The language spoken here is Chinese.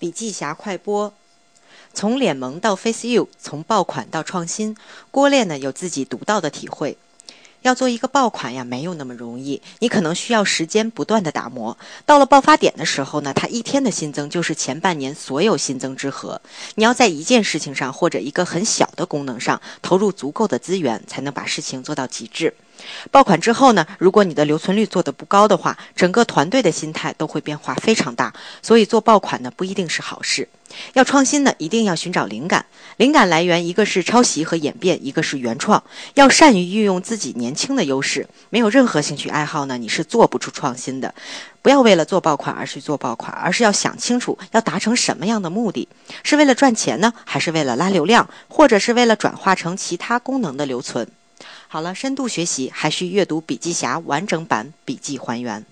笔记侠快播，从脸萌到 Face You，从爆款到创新，郭烈呢有自己独到的体会。要做一个爆款呀，没有那么容易，你可能需要时间不断的打磨。到了爆发点的时候呢，它一天的新增就是前半年所有新增之和。你要在一件事情上或者一个很小的功能上投入足够的资源，才能把事情做到极致。爆款之后呢，如果你的留存率做得不高的话，整个团队的心态都会变化非常大。所以做爆款呢，不一定是好事。要创新呢，一定要寻找灵感。灵感来源一个是抄袭和演变，一个是原创。要善于运用自己年轻的优势。没有任何兴趣爱好呢，你是做不出创新的。不要为了做爆款而去做爆款，而是要想清楚要达成什么样的目的，是为了赚钱呢，还是为了拉流量，或者是为了转化成其他功能的留存？好了，深度学习还需阅读笔记侠完整版笔记还原。